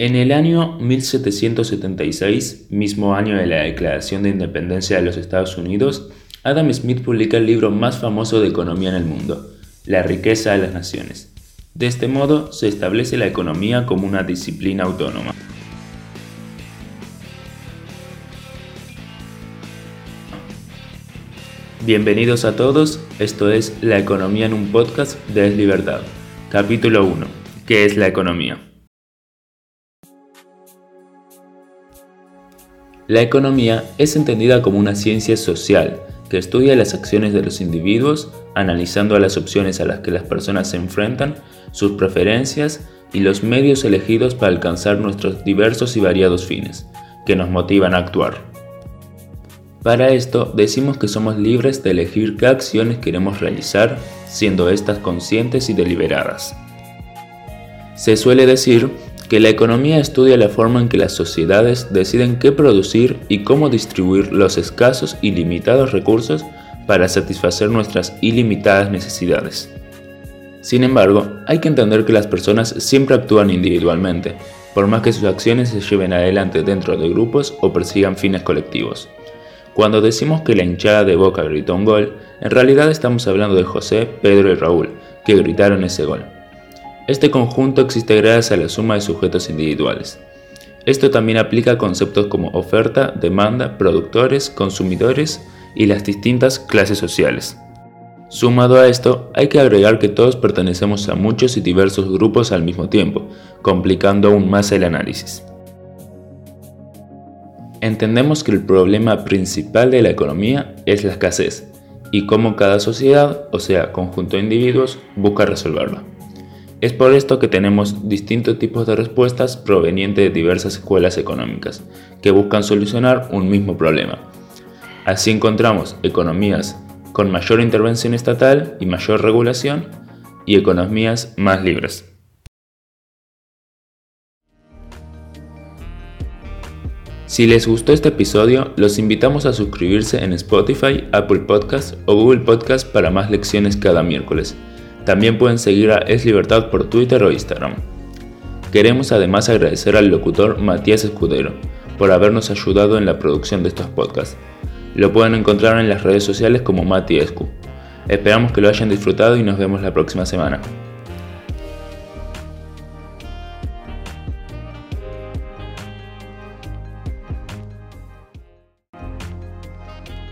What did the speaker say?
En el año 1776, mismo año de la Declaración de Independencia de los Estados Unidos, Adam Smith publica el libro más famoso de economía en el mundo, La riqueza de las naciones. De este modo, se establece la economía como una disciplina autónoma. Bienvenidos a todos, esto es La Economía en un podcast de Es Libertad. Capítulo 1. ¿Qué es la economía? La economía es entendida como una ciencia social que estudia las acciones de los individuos, analizando las opciones a las que las personas se enfrentan, sus preferencias y los medios elegidos para alcanzar nuestros diversos y variados fines, que nos motivan a actuar. Para esto decimos que somos libres de elegir qué acciones queremos realizar, siendo estas conscientes y deliberadas. Se suele decir que la economía estudia la forma en que las sociedades deciden qué producir y cómo distribuir los escasos y limitados recursos para satisfacer nuestras ilimitadas necesidades. Sin embargo, hay que entender que las personas siempre actúan individualmente, por más que sus acciones se lleven adelante dentro de grupos o persigan fines colectivos. Cuando decimos que la hinchada de Boca gritó un gol, en realidad estamos hablando de José, Pedro y Raúl, que gritaron ese gol. Este conjunto existe gracias a la suma de sujetos individuales. Esto también aplica a conceptos como oferta, demanda, productores, consumidores y las distintas clases sociales. Sumado a esto, hay que agregar que todos pertenecemos a muchos y diversos grupos al mismo tiempo, complicando aún más el análisis. Entendemos que el problema principal de la economía es la escasez y cómo cada sociedad, o sea, conjunto de individuos, busca resolverla. Es por esto que tenemos distintos tipos de respuestas provenientes de diversas escuelas económicas, que buscan solucionar un mismo problema. Así encontramos economías con mayor intervención estatal y mayor regulación, y economías más libres. Si les gustó este episodio, los invitamos a suscribirse en Spotify, Apple Podcasts o Google Podcasts para más lecciones cada miércoles. También pueden seguir a Es Libertad por Twitter o Instagram. Queremos además agradecer al locutor Matías Escudero por habernos ayudado en la producción de estos podcasts. Lo pueden encontrar en las redes sociales como Mati Escu. Esperamos que lo hayan disfrutado y nos vemos la próxima semana.